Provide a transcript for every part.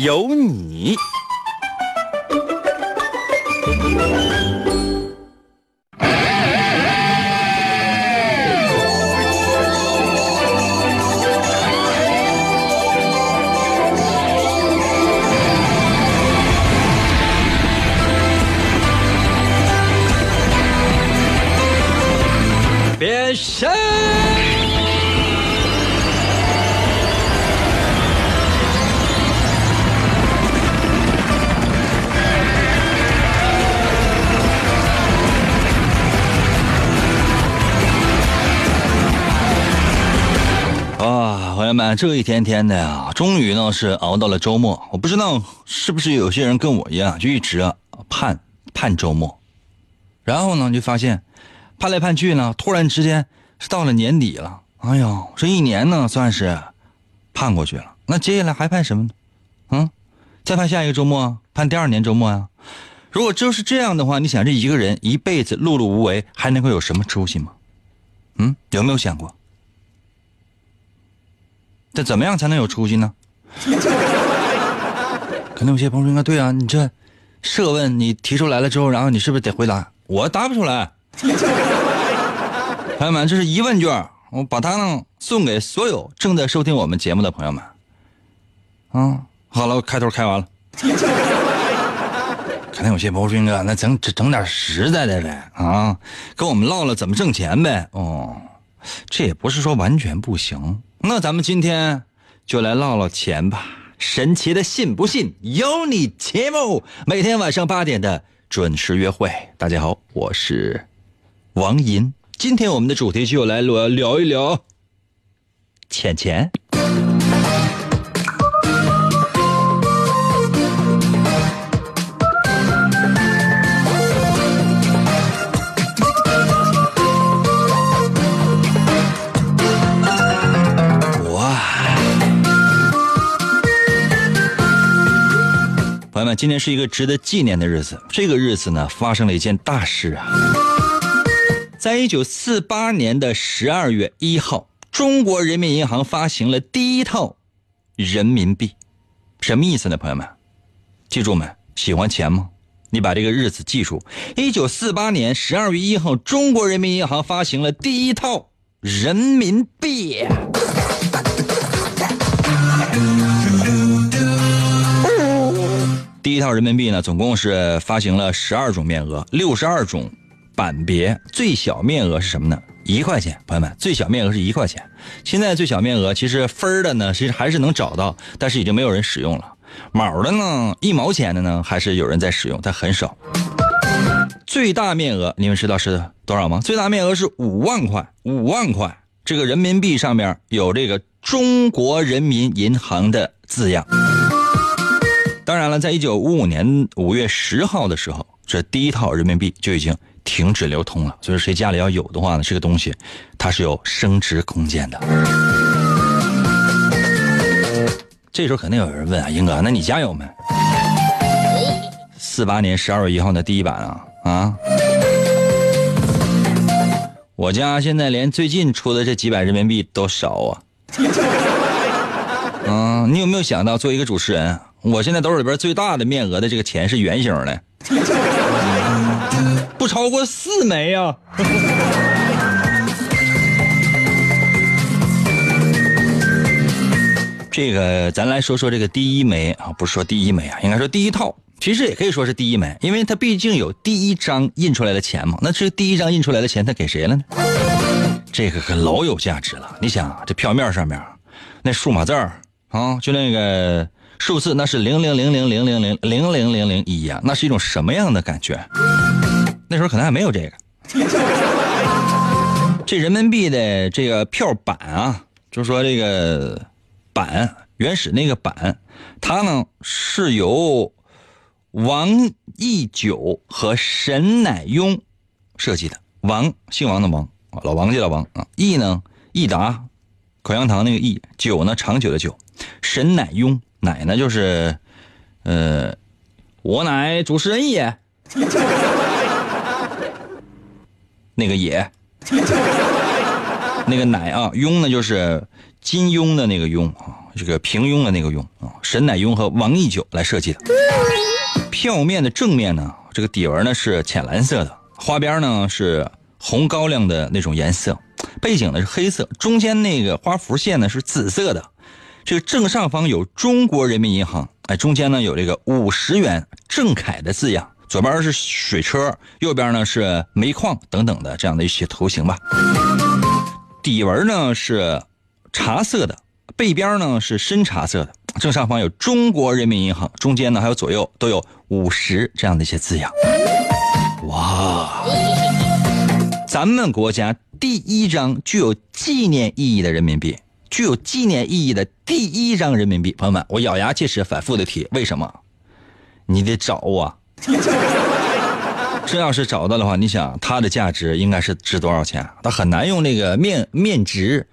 有你。这一天天的呀，终于呢是熬到了周末。我不知道是不是有些人跟我一样，就一直啊盼盼周末，然后呢就发现盼来盼去呢，突然之间是到了年底了。哎呦，这一年呢算是盼过去了。那接下来还盼什么呢？嗯，再盼下一个周末，盼第二年周末呀。如果就是这样的话，你想这一个人一辈子碌碌无为，还能够有什么出息吗？嗯，有没有想过？这怎么样才能有出息呢？可能有些朋友说：“应该对啊，你这设问你提出来了之后，然后你是不是得回答？我答不出来。”朋友们，这是疑问卷，我把它呢送给所有正在收听我们节目的朋友们。啊，好了，开头开完了。可能有些朋友说：“哥，那整整整点实在的呗啊，跟我们唠唠怎么挣钱呗。”哦，这也不是说完全不行。那咱们今天就来唠唠钱吧。神奇的信不信由你节目，每天晚上八点的准时约会。大家好，我是王银。今天我们的主题就来聊聊一聊钱钱。今天是一个值得纪念的日子。这个日子呢，发生了一件大事啊。在一九四八年的十二月一号，中国人民银行发行了第一套人民币。什么意思呢？朋友们，记住没？喜欢钱吗？你把这个日子记住：一九四八年十二月一号，中国人民银行发行了第一套人民币。第一套人民币呢，总共是发行了十二种面额，六十二种版别。最小面额是什么呢？一块钱。朋友们，最小面额是一块钱。现在最小面额其实分的呢，其实还是能找到，但是已经没有人使用了。毛的呢，一毛钱的呢，还是有人在使用，但很少。最大面额你们知道是多少吗？最大面额是五万块，五万块。这个人民币上面有这个中国人民银行的字样。当然了，在一九五五年五月十号的时候，这第一套人民币就已经停止流通了。所以谁家里要有的话呢，这个东西它是有升值空间的。这时候肯定有人问啊，英哥，那你家有没？四八年十二月一号的第一版啊啊！我家现在连最近出的这几百人民币都少啊。嗯，你有没有想到，做一个主持人？我现在兜里边最大的面额的这个钱是圆形的，不超过四枚呀。这个咱来说说这个第一枚啊，不是说第一枚啊，应该说第一套，其实也可以说是第一枚，因为它毕竟有第一张印出来的钱嘛。那这第一张印出来的钱，他给谁了呢？这个可老有价值了。你想，这票面上面那数码字儿啊，就那个。数字那是零零零零零零零零零零零一呀，那是一种什么样的感觉？那时候可能还没有这个。这人民币的这个票版啊，就说这个版原始那个版，它呢是由王义九和沈乃雍设计的。王姓王的王，老王家的王啊。义呢，益达口香糖那个益。九呢，长久的久。沈乃雍，乃呢就是，呃，我乃主持人也。那个也，那个乃啊，雍呢就是金庸的那个庸啊，这个平庸的那个庸啊。沈乃雍和王义九来设计的。票面的正面呢，这个底纹呢是浅蓝色的，花边呢是红高粱的那种颜色，背景呢是黑色，中间那个花幅线呢是紫色的。这个正上方有中国人民银行，哎，中间呢有这个五十元正楷的字样。左边是水车，右边呢是煤矿等等的这样的一些图形吧。底纹呢是茶色的，背边呢是深茶色的。正上方有中国人民银行，中间呢还有左右都有五十这样的一些字样。哇！咱们国家第一张具有纪念意义的人民币，具有纪念意义的第一张人民币，朋友们，我咬牙切齿反复的提，为什么？你得找啊！这要是找到的话，你想它的价值应该是值多少钱？它很难用那个面面值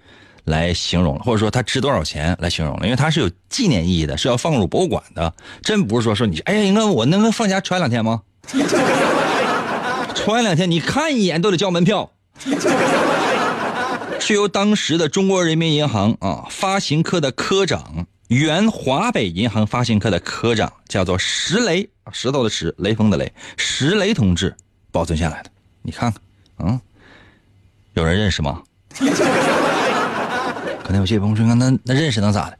来形容，或者说它值多少钱来形容了，因为它是有纪念意义的，是要放入博物馆的。真不是说说你，哎呀，应该我能放家穿两天吗？穿两天你看一眼都得交门票。是由当时的中国人民银行啊发行科的科长。原华北银行发行科的科长叫做石雷，石头的石，雷锋的雷，石雷同志保存下来的。你看看，嗯，有人认识吗？可能有些朋友说，那那认识能咋的？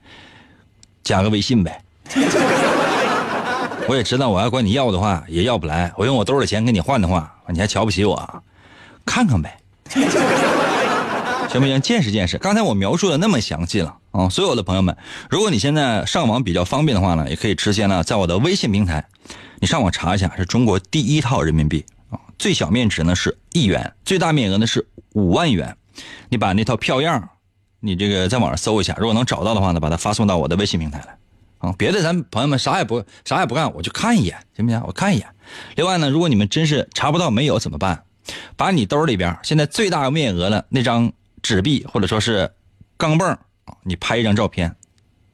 加个微信呗。我也知道，我要管你要的话也要不来。我用我兜里钱跟你换的话，你还瞧不起我？看看呗。行不行？见识见识。刚才我描述的那么详细了啊！所有的朋友们，如果你现在上网比较方便的话呢，也可以直接呢在我的微信平台，你上网查一下，是中国第一套人民币啊！最小面值呢是一元，最大面额呢是五万元。你把那套票样，你这个在网上搜一下，如果能找到的话呢，把它发送到我的微信平台来啊！别的咱朋友们啥也不啥也不干，我就看一眼，行不行？我看一眼。另外呢，如果你们真是查不到没有怎么办？把你兜里边现在最大面额的那张。纸币或者说是钢镚儿你拍一张照片，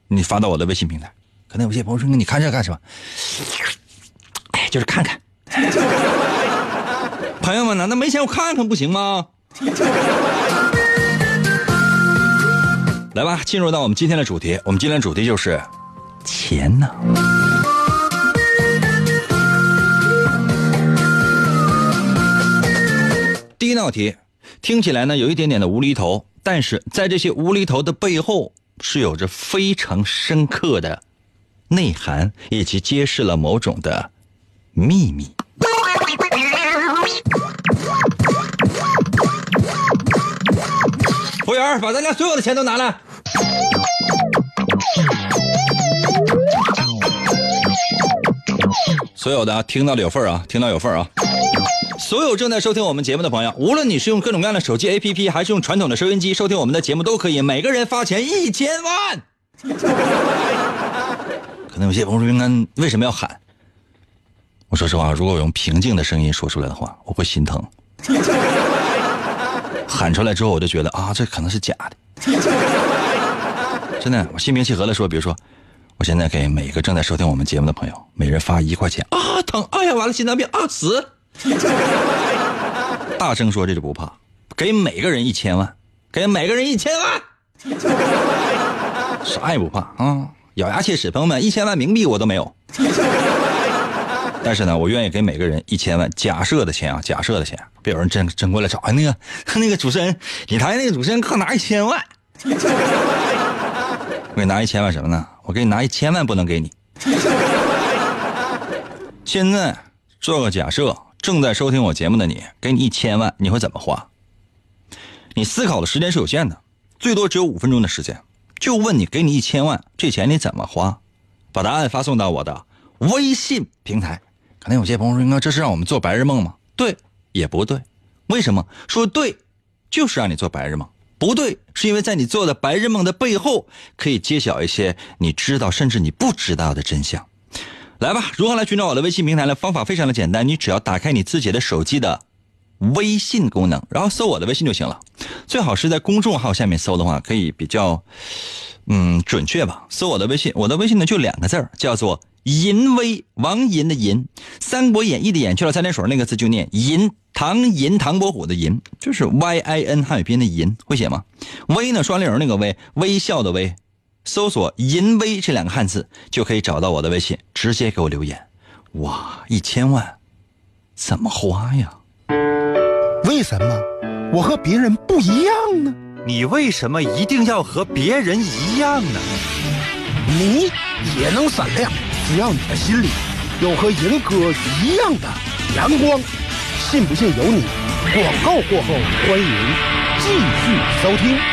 你发到我的微信平台。可能有些朋友说：“你看这干什么？”哎，就是看看。朋友们，难道没钱我看看不行吗？来吧，进入到我们今天的主题。我们今天的主题就是钱呢。第一道题。听起来呢有一点点的无厘头，但是在这些无厘头的背后是有着非常深刻的内涵，以及揭示了某种的秘密。服务员，把咱家所有的钱都拿来。所有的听到的有份啊，听到有份啊。所有正在收听我们节目的朋友，无论你是用各种各样的手机 APP，还是用传统的收音机收听我们的节目，都可以每个人发钱一千万。可能有些朋友说：“云安为什么要喊？”我说实话，如果我用平静的声音说出来的话，我会心疼。喊出来之后，我就觉得啊，这可能是假的。真的，我心平气和的说，比如说，我现在给每一个正在收听我们节目的朋友，每人发一块钱啊，疼！哎呀，完了，心脏病啊，死！大声说，这就不怕，给每个人一千万，给每个人一千万，啥也不怕啊！咬牙切齿，朋友们，一千万冥币我都没有，但是呢，我愿意给每个人一千万。假设的钱啊，假设的钱，别有人真真过来找。哎，那个那个主持人，你台那个主持人可拿一千万，我给你拿一千万什么呢？我给你拿一千万，不能给你。现在做个假设。正在收听我节目的你，给你一千万，你会怎么花？你思考的时间是有限的，最多只有五分钟的时间。就问你，给你一千万，这钱你怎么花？把答案发送到我的微信平台。可能有些朋友说：“哥，这是让我们做白日梦吗？”对，也不对。为什么说对？就是让你做白日梦。不对，是因为在你做的白日梦的背后，可以揭晓一些你知道甚至你不知道的真相。来吧，如何来寻找我的微信平台呢？方法非常的简单，你只要打开你自己的手机的微信功能，然后搜我的微信就行了。最好是在公众号下面搜的话，可以比较嗯准确吧。搜我的微信，我的微信呢就两个字，叫做银威，王银的银，《三国演义》的演去了三点水那个字就念银，唐银唐伯虎的银，就是 Y I N 汉语拼音的银，会写吗？微呢双立人那个微，微笑的微。搜索“淫威”这两个汉字，就可以找到我的微信，直接给我留言。哇，一千万，怎么花呀？为什么我和别人不一样呢？你为什么一定要和别人一样呢？你也能闪亮，只要你的心里有和银哥一样的阳光。信不信由你。广告过后，欢迎继续收听。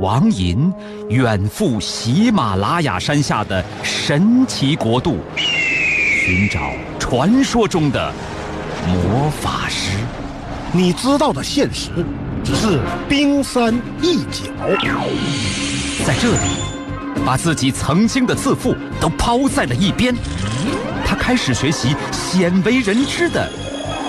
王寅远赴喜马拉雅山下的神奇国度，寻找传说中的魔法师。你知道的现实只是冰山一角。在这里，把自己曾经的自负都抛在了一边，他开始学习鲜为人知的。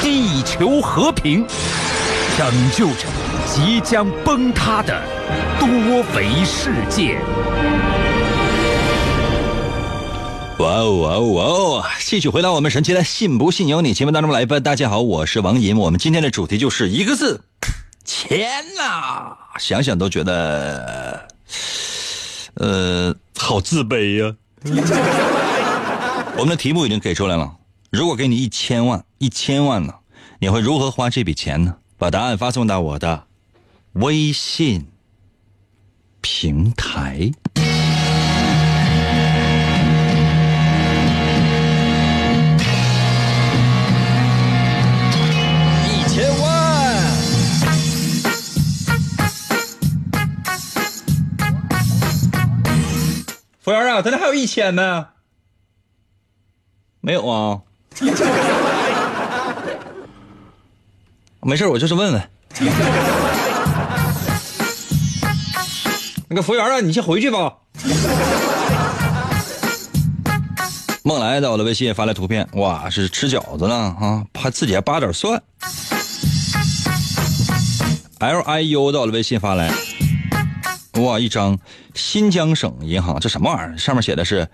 地球和平，拯救着即将崩塌的多维世界。哇哦哇哦哇哦！继续回到我们神奇的“信不信由你”节目当中来吧。大家好，我是王银。我们今天的主题就是一个字：钱呐！想想都觉得，呃，好自卑呀。我们的题目已经给出来了。如果给你一千万，一千万呢，你会如何花这笔钱呢？把答案发送到我的微信平台。一千万，服务员啊，咱这还有一千呢？没有啊。没事，我就是问问。那个服务员啊，你先回去吧。梦来在我的微信发来图片，哇，是吃饺子呢啊，怕自己还扒点蒜。L I U 到我的微信发来，哇，一张新疆省银行，这什么玩意儿？上面写的是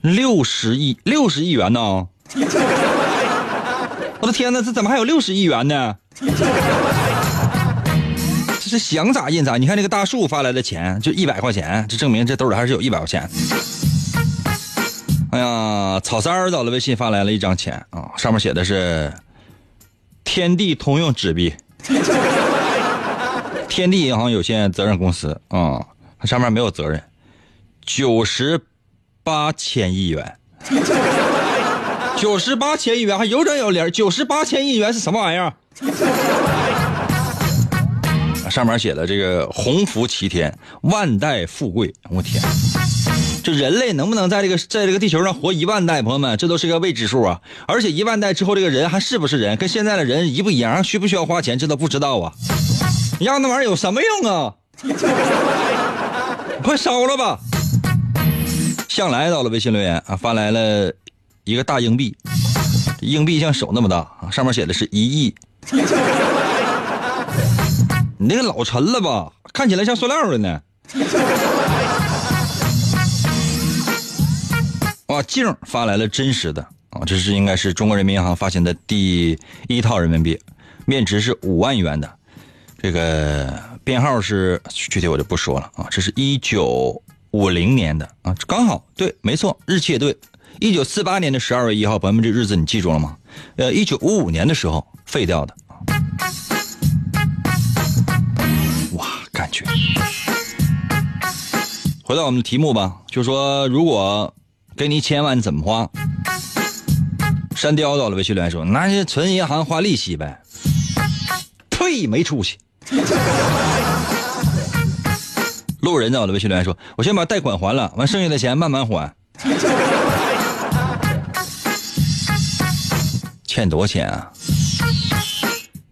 六十亿，六十亿元呢。我的天哪，这怎么还有六十亿元呢？这是想咋印咋。你看那个大树发来的钱，就一百块钱，这证明这兜里还是有一百块钱。哎呀，草三儿到了微信发来了一张钱啊，上面写的是天地通用纸币，天地银行有限责任公司啊，它上面没有责任，九十八千亿元。九十八千亿元还有整有理九十八千亿元是什么玩意儿？上面写的这个鸿福齐天，万代富贵。我天，这人类能不能在这个在这个地球上活一万代？朋友们，这都是个未知数啊！而且一万代之后，这个人还是不是人，跟现在的人一不一样？需不需要花钱？这都不知道啊！要那玩意儿有什么用啊？快烧了吧！向来到了微信留言啊，发来了。一个大硬币，硬币像手那么大，上面写的是一亿。你那个老沉了吧，看起来像塑料的呢。哇，静发来了真实的啊，这是应该是中国人民银行发行的第一套人民币，面值是五万元的，这个编号是具体我就不说了啊，这是一九五零年的啊，刚好对，没错，日期也对，一九四八年的十二月一号，朋友们这日子你记住了吗？呃，一九五五年的时候废掉的。哇，感觉。回到我们的题目吧，就说如果给你一千万，怎么花？山雕到了微信留言说：“那就存银行花利息呗。”呸，没出息。路人到了微信留言说：“我先把贷款还了，完剩下的钱慢慢还。”欠多少钱啊？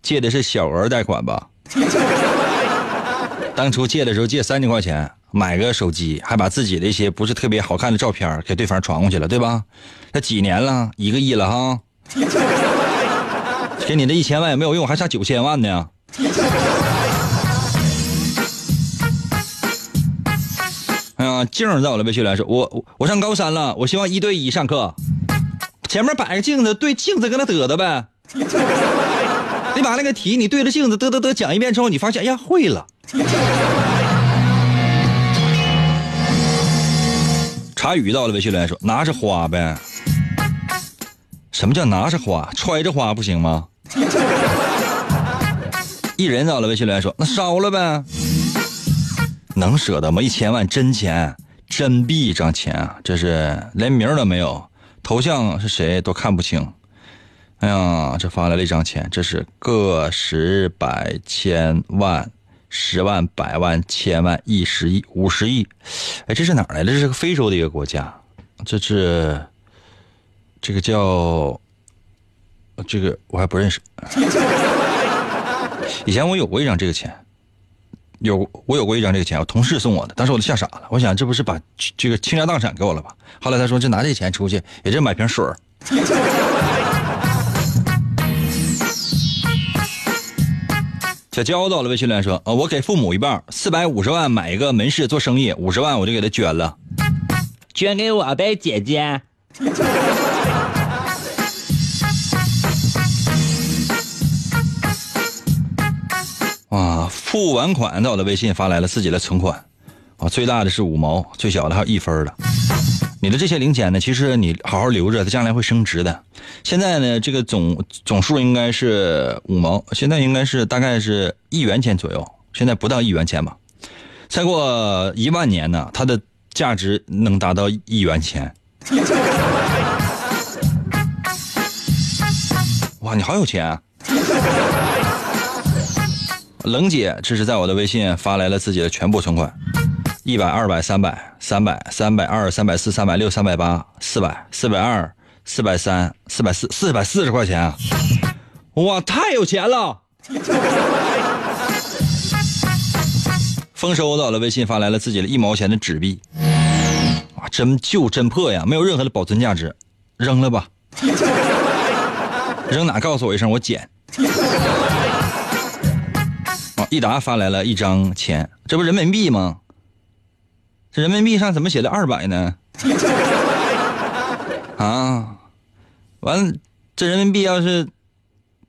借的是小额贷款吧？当初借的时候借三千块钱买个手机，还把自己的一些不是特别好看的照片给对方传过去了，对吧？那几年了，一个亿了哈。给你这一千万也没有用，还差九千万呢。哎 呀，静儿在我的微信来说，我我我上高三了，我希望一对一上课，前面摆个镜子，对镜子跟他嘚嘚呗。你把那个题你对着镜子嘚嘚嘚讲一遍之后，你发现哎呀会了。茶语到了微信来说，拿着花呗。什么叫拿着花？揣着花不行吗？一人到了微信来说，那烧了呗。能舍得吗？一千万真钱，真币一张钱啊！这是连名都没有，头像是谁都看不清。哎呀，这发来了一张钱，这是个十百千万、十万、百万、千万、亿、十亿、五十亿。哎，这是哪来的？这是个非洲的一个国家，这是这个叫这个我还不认识。以前我有过一张这个钱。有我有过一张这个钱，我同事送我的，当时我都吓傻了。我想这不是把这个倾家荡产给我了吧？后来他说这拿这钱出去也就买瓶水小娇 到了微信里说：“呃，我给父母一半，四百五十万买一个门市做生意，五十万我就给他捐了，捐给我呗，姐姐。”付完款到我的微信发来了自己的存款，啊，最大的是五毛，最小的还有一分的。你的这些零钱呢，其实你好好留着，它将来会升值的。现在呢，这个总总数应该是五毛，现在应该是大概是一元钱左右，现在不到一元钱吧。再过一万年呢，它的价值能达到一元钱。哇，你好有钱啊！冷姐，这是在我的微信发来了自己的全部存款，一百、二百、三百、三百、三百二、三百四、三百六、三百八、四百、四百二、四百三、四百四、四百四十块钱啊！哇，太有钱了！丰收到了，微信发来了自己的一毛钱的纸币，哇，真旧真破呀，没有任何的保存价值，扔了吧？扔哪？告诉我一声，我捡。益达发来了一张钱，这不人民币吗？这人民币上怎么写的二百呢？啊，完了，这人民币要是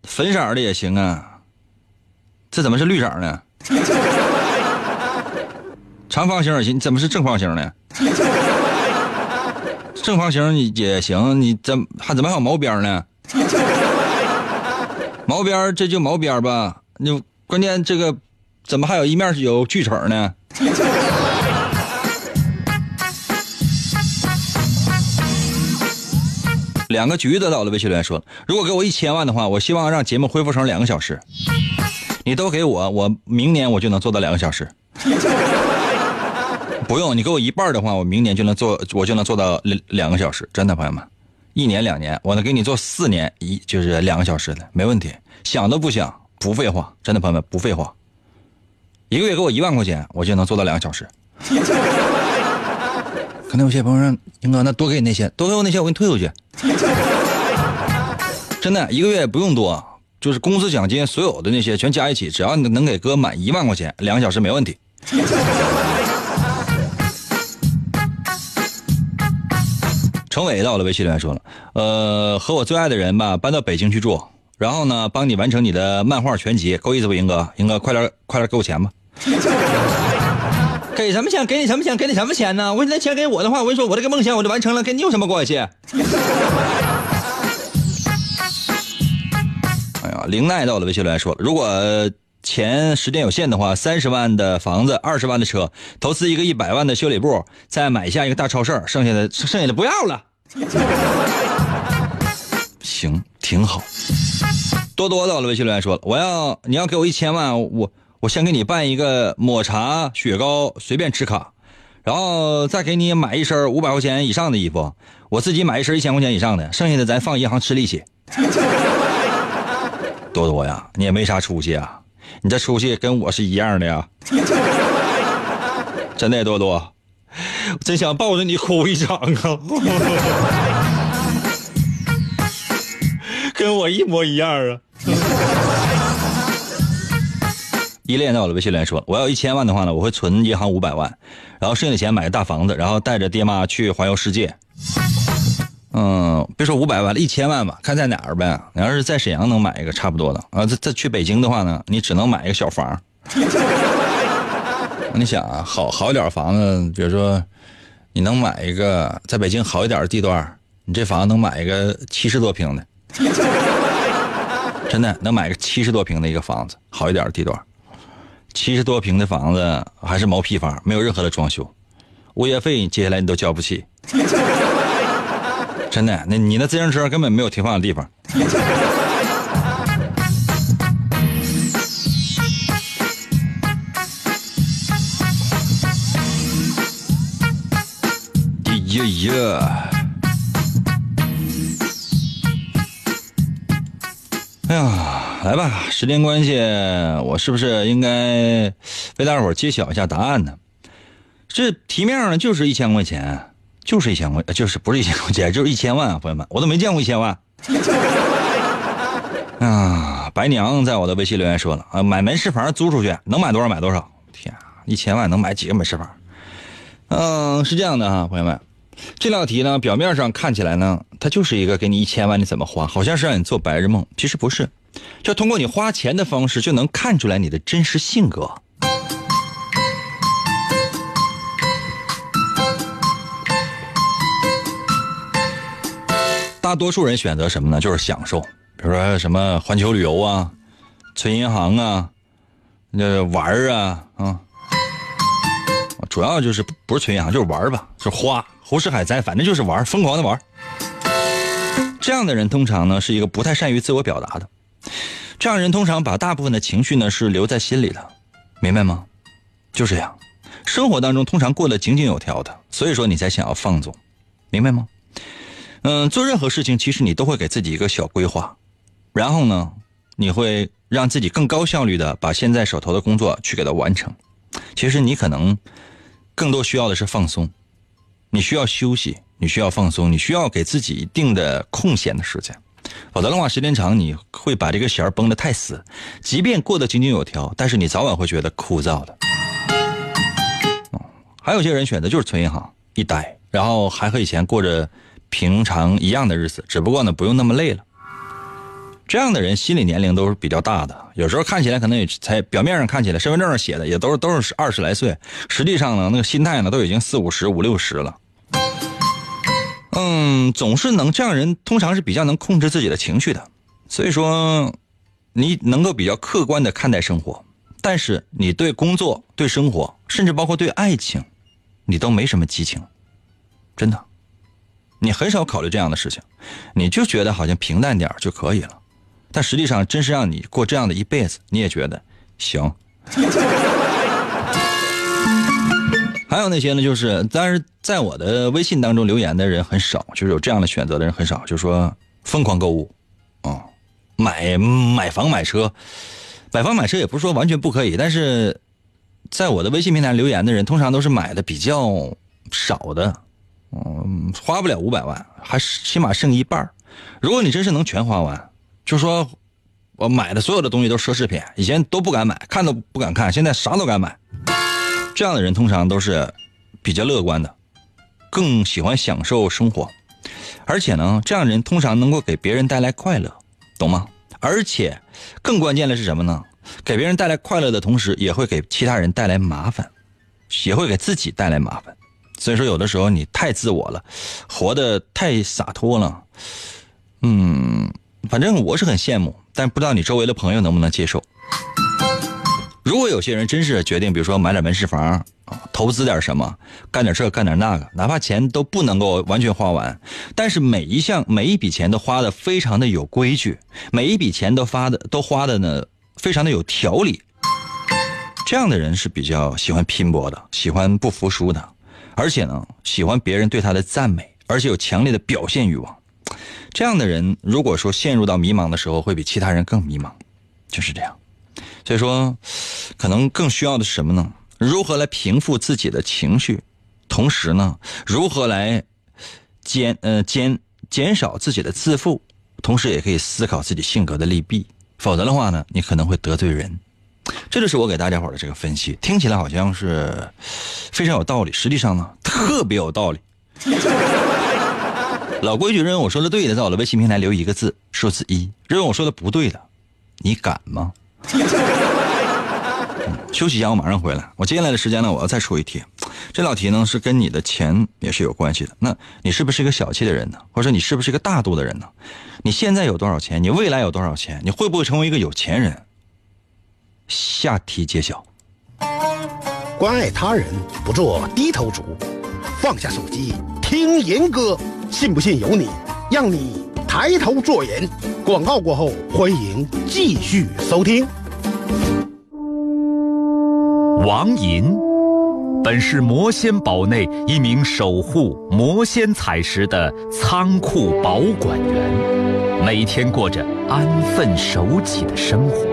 粉色的也行啊。这怎么是绿色呢？长方形也行，怎么是正方形呢？正方形也行，你怎还怎么还有毛边呢？毛边这就毛边吧，你。关键这个怎么还有一面有锯齿呢？两个橘子到了，微信留言说：“如果给我一千万的话，我希望让节目恢复成两个小时。你都给我，我明年我就能做到两个小时。不用你给我一半的话，我明年就能做，我就能做到两两个小时。真的，朋友们，一年两年，我能给你做四年一就是两个小时的，没问题，想都不想。”不废话，真的朋友们不废话。一个月给我一万块钱，我就能做到两个小时。可能有些朋友说：“英哥，那多给你那些，多给我那些，我给你退回去。”真的，一个月不用多，就是工资奖金所有的那些全加一起，只要你能给哥满一万块钱，两个小时没问题。程伟到了微信里面说了，呃，和我最爱的人吧搬到北京去住，然后呢帮你完成你的漫画全集，够意思不，英哥？英哥，快点快点给我钱吧。给什么钱？给你什么钱？给你什么钱呢？我那钱给我的话，我跟你说，我这个梦想我就完成了，跟你有什么关系？哎呀，林奈到我的微信里来说，如果钱时间有限的话，三十万的房子，二十万的车，投资一个一百万的修理部，再买下一个大超市，剩下的剩下的不要了。行，挺好。多多到了微信留言说，我要你要给我一千万，我。我先给你办一个抹茶雪糕随便吃卡，然后再给你买一身五百块钱以上的衣服，我自己买一身一千块钱以上的，剩下的咱放银行吃利息。多多呀，你也没啥出息啊，你这出息跟我是一样的呀。真的多多，真想抱着你哭一场啊，跟我一模一样啊。依恋在我的微信来说，我要一千万的话呢，我会存银行五百万，然后剩下的钱买个大房子，然后带着爹妈去环游世界。嗯，别说五百万了，一千万吧，看在哪儿呗。你要是在沈阳能买一个差不多的啊，再再去北京的话呢，你只能买一个小房。你想啊，好好一点房子，比如说你能买一个在北京好一点的地段，你这房子能买一个七十多平的，真的能买个七十多平的一个房子，好一点的地段。七十多平的房子还是毛坯房，没有任何的装修，物业费接下来你都交不起。真的，那你那自行车根本没有停放的地方。呀呀！哎呀！来吧，时间关系，我是不是应该为大伙揭晓一下答案呢？这题面上就是一千块钱，就是一千块，就是不是一千块钱，就是一千万啊，朋友们，我都没见过一千万。啊，白娘在我的微信留言说了啊，买门市房租出去能买多少买多少。天啊，一千万能买几个门市房？嗯，是这样的哈，朋友们，这道题呢，表面上看起来呢，它就是一个给你一千万你怎么花，好像是让你做白日梦，其实不是。就通过你花钱的方式，就能看出来你的真实性格。大多数人选择什么呢？就是享受，比如说什么环球旅游啊、存银行啊、那玩儿啊啊，主要就是不是存银行，就是玩吧，是花，胡吃海塞，反正就是玩，疯狂的玩。这样的人通常呢是一个不太善于自我表达的。这样人通常把大部分的情绪呢是留在心里的，明白吗？就这样，生活当中通常过得井井有条的，所以说你才想要放纵，明白吗？嗯，做任何事情其实你都会给自己一个小规划，然后呢，你会让自己更高效率的把现在手头的工作去给它完成。其实你可能更多需要的是放松，你需要休息，你需要放松，你需要给自己一定的空闲的时间。否则的话，时间长你会把这个弦绷得太死，即便过得井井有条，但是你早晚会觉得枯燥的。还有些人选择就是存银行一待，然后还和以前过着平常一样的日子，只不过呢不用那么累了。这样的人心理年龄都是比较大的，有时候看起来可能也才表面上看起来身份证上写的也都是都是二十来岁，实际上呢那个心态呢都已经四五十五六十了。嗯，总是能这样人，通常是比较能控制自己的情绪的，所以说，你能够比较客观的看待生活，但是你对工作、对生活，甚至包括对爱情，你都没什么激情，真的，你很少考虑这样的事情，你就觉得好像平淡点就可以了，但实际上真是让你过这样的一辈子，你也觉得行。还有那些呢，就是但是在我的微信当中留言的人很少，就是有这样的选择的人很少，就是说疯狂购物，啊，买买房买车，买房买车也不是说完全不可以，但是在我的微信平台留言的人，通常都是买的比较少的，嗯，花不了五百万，还起码剩一半如果你真是能全花完，就说我买的所有的东西都是奢侈品，以前都不敢买，看都不敢看，现在啥都敢买。这样的人通常都是比较乐观的，更喜欢享受生活，而且呢，这样的人通常能够给别人带来快乐，懂吗？而且更关键的是什么呢？给别人带来快乐的同时，也会给其他人带来麻烦，也会给自己带来麻烦。所以说，有的时候你太自我了，活得太洒脱了，嗯，反正我是很羡慕，但不知道你周围的朋友能不能接受。如果有些人真是决定，比如说买点门市房啊，投资点什么，干点这干点那个，哪怕钱都不能够完全花完，但是每一项每一笔钱都花的非常的有规矩，每一笔钱都发的都花的呢非常的有条理。这样的人是比较喜欢拼搏的，喜欢不服输的，而且呢喜欢别人对他的赞美，而且有强烈的表现欲望。这样的人如果说陷入到迷茫的时候，会比其他人更迷茫，就是这样。所以说，可能更需要的是什么呢？如何来平复自己的情绪，同时呢，如何来减呃减减少自己的自负，同时也可以思考自己性格的利弊。否则的话呢，你可能会得罪人。这就是我给大家伙的这个分析，听起来好像是非常有道理，实际上呢，特别有道理。老规矩，认为我说的对的，在我的微信平台留一个字，数字一；认为我说的不对的，你敢吗？休息一下，我马上回来。我接下来的时间呢，我要再出一题。这道题呢是跟你的钱也是有关系的。那你是不是一个小气的人呢？或者你是不是一个大度的人呢？你现在有多少钱？你未来有多少钱？你会不会成为一个有钱人？下题揭晓。关爱他人，不做低头族，放下手机听严歌，信不信由你，让你抬头做人。广告过后，欢迎继续收听。王银本是魔仙堡内一名守护魔仙彩石的仓库保管员，每天过着安分守己的生活。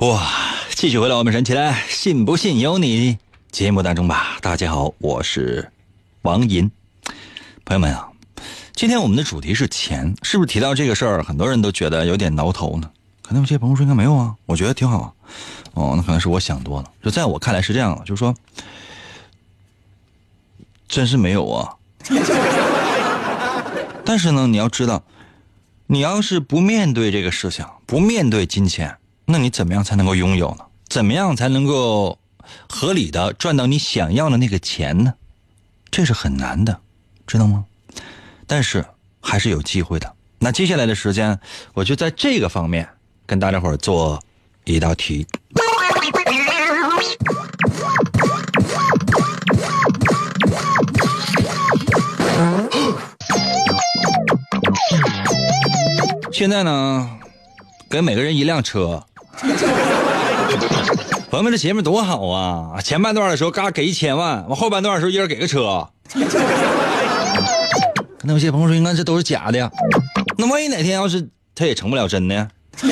哇！继续回来，我们神起来，信不信由你。节目当中吧，大家好，我是王银。朋友们啊，今天我们的主题是钱，是不是提到这个事儿，很多人都觉得有点挠头呢？可能有些朋友说应该没有啊，我觉得挺好。哦，那可能是我想多了。就在我看来是这样，就是说，真是没有啊。但是呢，你要知道，你要是不面对这个事情，不面对金钱。那你怎么样才能够拥有呢？怎么样才能够合理的赚到你想要的那个钱呢？这是很难的，知道吗？但是还是有机会的。那接下来的时间，我就在这个方面跟大家伙做一道题。现在呢，给每个人一辆车。朋友们，这节目多好啊！前半段的时候，嘎给一千万，完后半段的时候，一人给个车。那有些朋友说，应该这都是假的呀。那万一哪天要是他也成不了真的？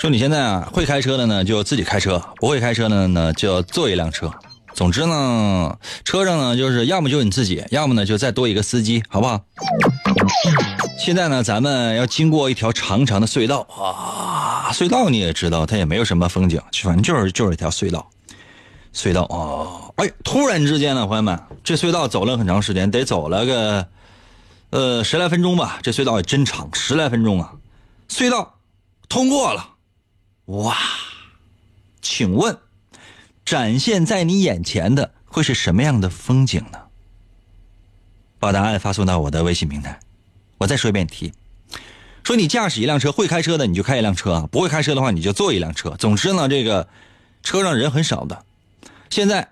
说你现在啊，会开车的呢，就自己开车；不会开车的呢，就坐一辆车。总之呢，车上呢，就是要么就你自己，要么呢就再多一个司机，好不好？现在呢，咱们要经过一条长长的隧道啊，隧道你也知道，它也没有什么风景，反正就是就是一条隧道。隧道啊，哎，突然之间呢，朋友们，这隧道走了很长时间，得走了个呃十来分钟吧。这隧道也真长，十来分钟啊。隧道通过了，哇，请问，展现在你眼前的会是什么样的风景呢？把答案发送到我的微信平台。我再说一遍题：说你驾驶一辆车，会开车的你就开一辆车，不会开车的话你就坐一辆车。总之呢，这个车上人很少的。现在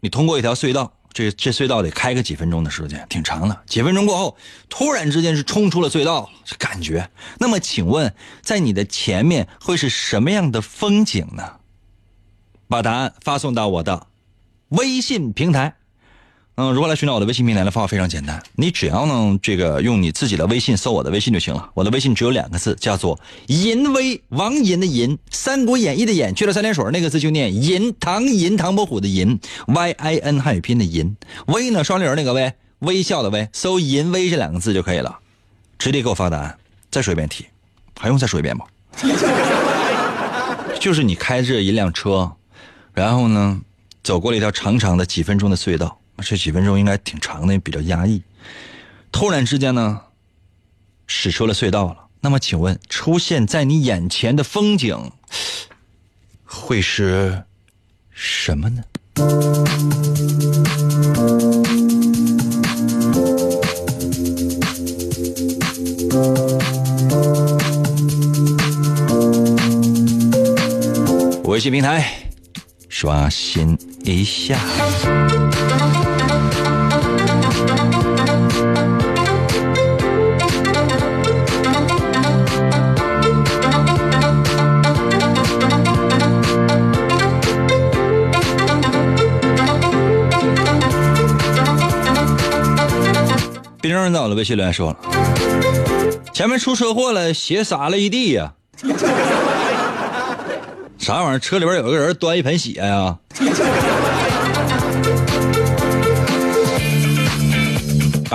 你通过一条隧道，这这隧道得开个几分钟的时间，挺长的。几分钟过后，突然之间是冲出了隧道，这感觉。那么，请问在你的前面会是什么样的风景呢？把答案发送到我的微信平台。嗯，如何来寻找我的微信平台的方法非常简单，你只要呢这个用你自己的微信搜我的微信就行了。我的微信只有两个字，叫做“银威”，王银的银，《三国演义》的演，去了三点水那个字就念银，唐银，唐伯虎的银，Y I N 汉语拼的银，威呢双立人那个威，微笑的微，搜“银威”这两个字就可以了，直接给我发答案。再说一遍题，还用再说一遍吗？就是你开着一辆车，然后呢走过了一条长长的几分钟的隧道。这几分钟应该挺长的，比较压抑。突然之间呢，驶出了隧道了。那么，请问出现在你眼前的风景会是什么呢？微信平台刷新一下。冰人在我的微信留言说了，前面出车祸了，血洒了一地呀！啥玩意儿？车里边有个人端一盆血呀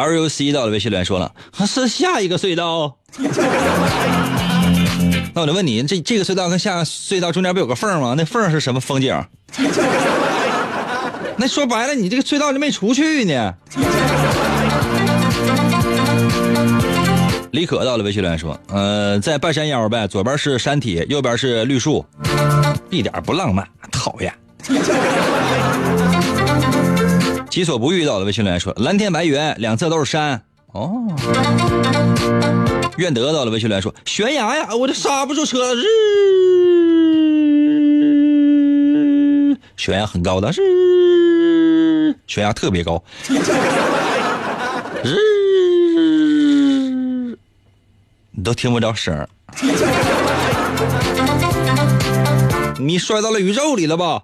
LUC 到了微信留言说了，是下一个隧道。那我就问你，这这个隧道跟下隧道中间不有个缝吗？那缝是什么风景？那说白了，你这个隧道就没出去呢。李可到了微信留言说：“呃，在半山腰呗，左边是山体，右边是绿树，一点不浪漫，讨厌。”己所不欲到了微信留言说：“蓝天白云，两侧都是山。”哦。愿得到了微信留言说：“悬崖呀，我这刹不住车了，日，悬崖很高的，日，悬崖特别高，日。”你都听不着声儿，你摔到了宇宙里了吧？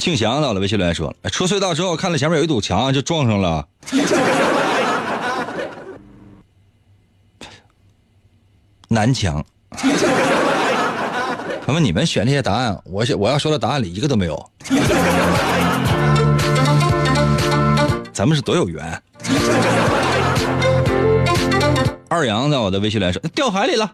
庆祥到了微信留言说：“出隧道之后看到前面有一堵墙，就撞上了。”南墙。朋友们，你们选这些答案，我我要说的答案里一个都没有。咱们是多有缘。二阳在我的微信来说掉海里了。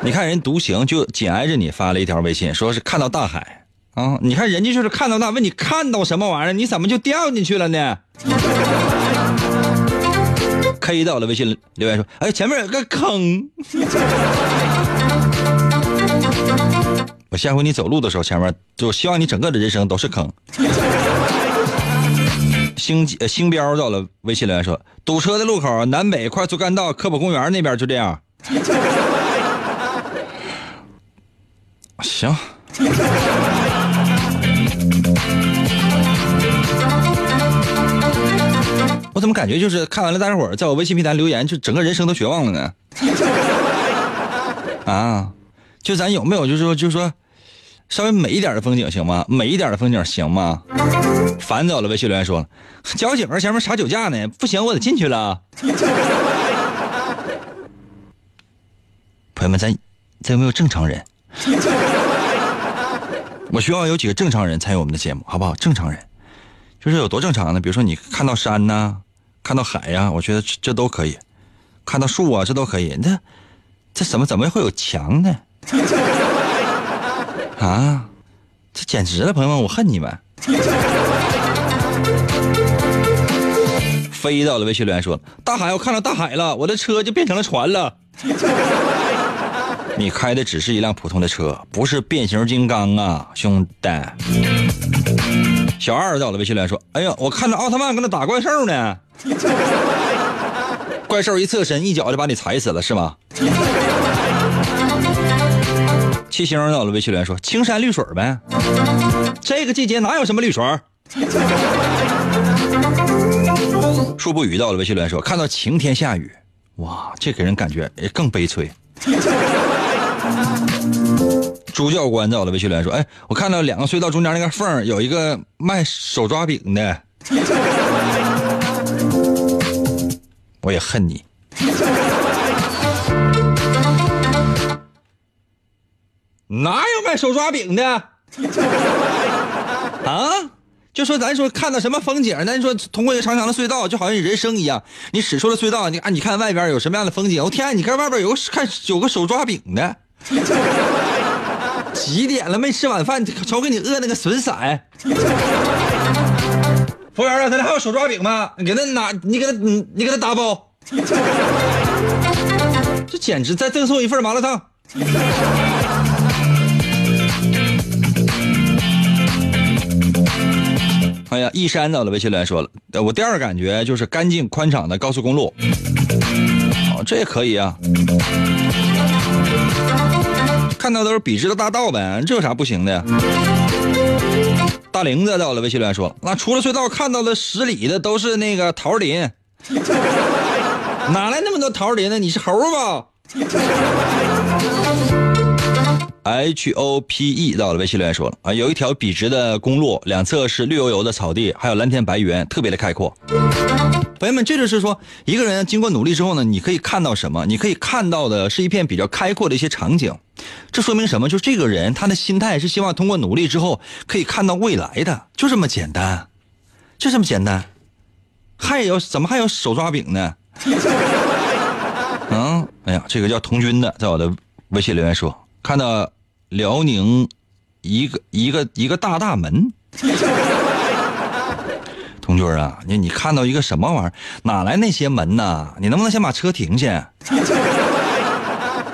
你看人独行就紧挨着你发了一条微信，说是看到大海啊。你看人家就是看到那，问你看到什么玩意儿？你怎么就掉进去了呢？K 到了微信留言说：“哎，前面有个坑。”我下回你走路的时候，前面就希望你整个的人生都是坑。星呃星标到了，微信留言说堵车的路口，南北快速干道，科普公园那边就这样。行。我怎么感觉就是看完了大家伙在我微信平台留言，就整个人生都绝望了呢？啊，就咱有没有就是说就是说。稍微美一点的风景行吗？美一点的风景行吗？烦走了，微信留言说：“交警前面查酒驾呢，不行，我得进去了。”朋友们，咱咱有没有正常人？我希望有几个正常人参与我们的节目，好不好？正常人，就是有多正常呢？比如说你看到山呐，看到海呀，我觉得这都可以；看到树啊，这都可以。那这怎么怎么会有墙呢？啊，这简直了，朋友们，我恨你们！飞到了微信留言说：“大海，我看到大海了，我的车就变成了船了。”你开的只是一辆普通的车，不是变形金刚啊，兄弟。小二到了微信留言说：“哎呀，我看到奥特曼跟那打怪兽呢，怪兽一侧身，一脚就把你踩死了，是吗？”七星到了微信留言说：“青山绿水呗，这个季节哪有什么绿水？”树不语到了微信留言说：“看到晴天下雨，哇，这给人感觉更悲催。”朱教官在我的微信留言说：“哎，我看到两个隧道中间那个缝有一个卖手抓饼的，我也恨你。哪有卖手抓饼的？啊？就说咱说看到什么风景，咱说通过一个长长的隧道，就好像人生一样。你驶出了隧道，你啊，你看外边有什么样的风景？我天，你看外边有个看有个手抓饼的。”几点了？没吃晚饭，瞅给你饿那个损色。服务员啊，咱这还有手抓饼吗？你给他拿，你给他，你你给他打包。这简直再赠送一份麻辣烫。哎呀，一山到了，微信来说了，我第二感觉就是干净宽敞的高速公路。哦，这也可以啊。看到都是笔直的大道呗，这有啥不行的？大玲子到了，微信留言说：“那出了隧道看到的十里的都是那个桃林，哪来那么多桃林呢？你是猴吧？” H O P E 到了，微信留言说了啊，有一条笔直的公路，两侧是绿油油的草地，还有蓝天白云，特别的开阔。朋友们，这就是说，一个人经过努力之后呢，你可以看到什么？你可以看到的是一片比较开阔的一些场景。这说明什么？就这个人他的心态是希望通过努力之后可以看到未来的，就这么简单，就这么简单。还有怎么还有手抓饼呢？嗯，哎呀，这个叫童军的在我的微信留言说。看到辽宁一个一个一个大大门，同军啊，你你看到一个什么玩意儿？哪来那些门呢？你能不能先把车停下？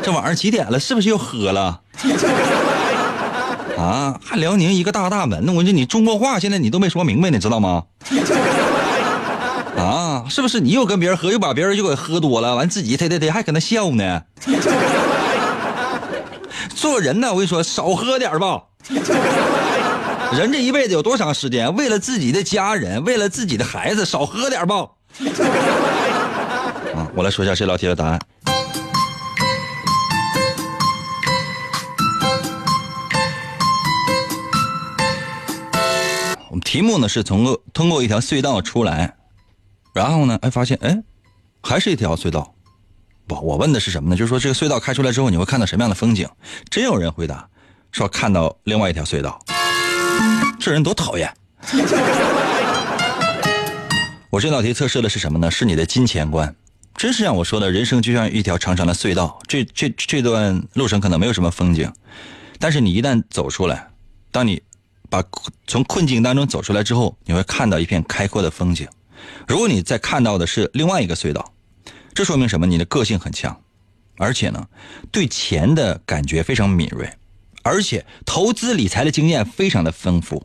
这晚上几点了？是不是又喝了？啊，还辽宁一个大大门？我说你中国话现在你都没说明白，你知道吗？啊，是不是你又跟别人喝，又把别人又给喝多了？完自己他他他还搁那笑呢？做人呢，我跟你说，少喝点吧。人这一辈子有多长时间？为了自己的家人，为了自己的孩子，少喝点吧。啊，我来说一下这道题的答案。题目呢是从通过一条隧道出来，然后呢，哎，发现哎，还是一条隧道。不，我问的是什么呢？就是说这个隧道开出来之后，你会看到什么样的风景？真有人回答说看到另外一条隧道，这人多讨厌！我这道题测试的是什么呢？是你的金钱观。真是像我说的，人生就像一条长长的隧道，这这这段路程可能没有什么风景，但是你一旦走出来，当你把从困境当中走出来之后，你会看到一片开阔的风景。如果你再看到的是另外一个隧道。这说明什么？你的个性很强，而且呢，对钱的感觉非常敏锐，而且投资理财的经验非常的丰富。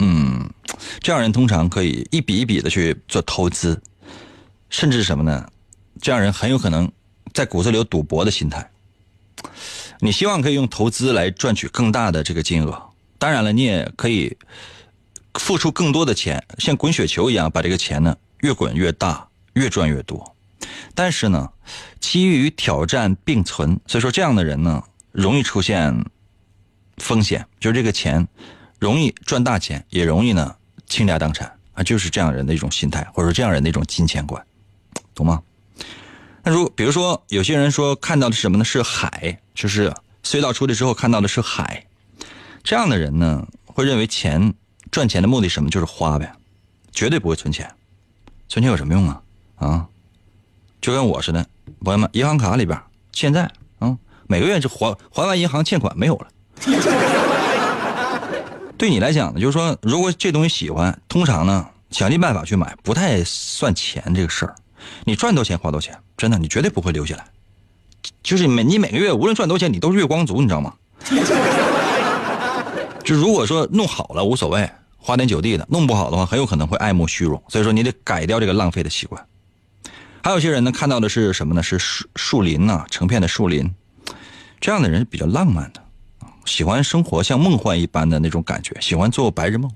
嗯，这样人通常可以一笔一笔的去做投资，甚至什么呢？这样人很有可能在骨子里有赌博的心态。你希望可以用投资来赚取更大的这个金额，当然了，你也可以付出更多的钱，像滚雪球一样，把这个钱呢越滚越大。越赚越多，但是呢，机遇与挑战并存，所以说这样的人呢，容易出现风险，就是这个钱容易赚大钱，也容易呢倾家荡产啊，就是这样人的一种心态，或者说这样人的一种金钱观，懂吗？那如比如说有些人说看到的是什么呢？是海，就是隧道出去之后看到的是海，这样的人呢，会认为钱赚钱的目的什么？就是花呗，绝对不会存钱，存钱有什么用啊？啊，就跟我似的，朋友们，银行卡里边现在啊，每个月就还还完银行欠款没有了。对你来讲呢，就是说，如果这东西喜欢，通常呢，想尽办法去买，不太算钱这个事儿。你赚多钱花多钱，真的，你绝对不会留下来。就是每你每个月无论赚多少钱，你都是月光族，你知道吗？就如果说弄好了无所谓，花天酒地的；弄不好的话，很有可能会爱慕虚荣。所以说，你得改掉这个浪费的习惯。还有些人呢，看到的是什么呢？是树树林呐、成片的树林，这样的人是比较浪漫的，喜欢生活像梦幻一般的那种感觉，喜欢做白日梦。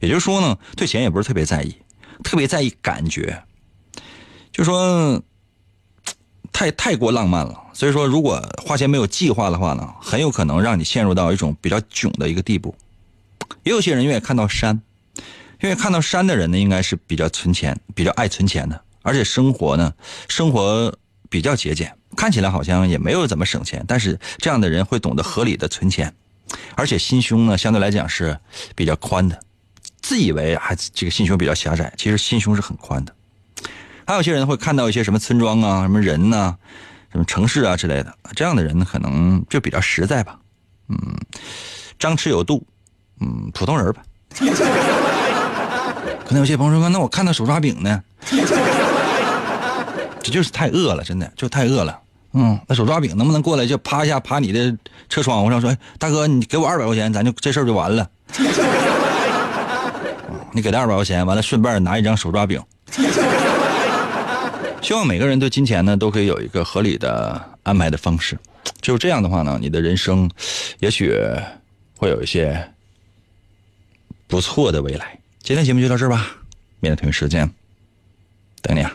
也就是说呢，对钱也不是特别在意，特别在意感觉，就说太太过浪漫了。所以说，如果花钱没有计划的话呢，很有可能让你陷入到一种比较囧的一个地步。也有些人愿意看到山，愿意看到山的人呢，应该是比较存钱、比较爱存钱的。而且生活呢，生活比较节俭，看起来好像也没有怎么省钱，但是这样的人会懂得合理的存钱，而且心胸呢相对来讲是比较宽的，自以为还这个心胸比较狭窄，其实心胸是很宽的。还有些人会看到一些什么村庄啊、什么人呐、什么城市啊之类的，这样的人可能就比较实在吧，嗯，张弛有度，嗯，普通人吧。可能有些朋友说，那我看到手抓饼呢？这就是太饿了，真的就太饿了。嗯，那手抓饼能不能过来就啪一下爬你的车窗户上说，哎，大哥，你给我二百块钱，咱就这事儿就完了。你给他二百块钱，完了顺便拿一张手抓饼。希望每个人对金钱呢都可以有一个合理的安排的方式，只有这样的话呢，你的人生也许会有一些不错的未来。今天节目就到这儿吧，明天同一时间等你啊。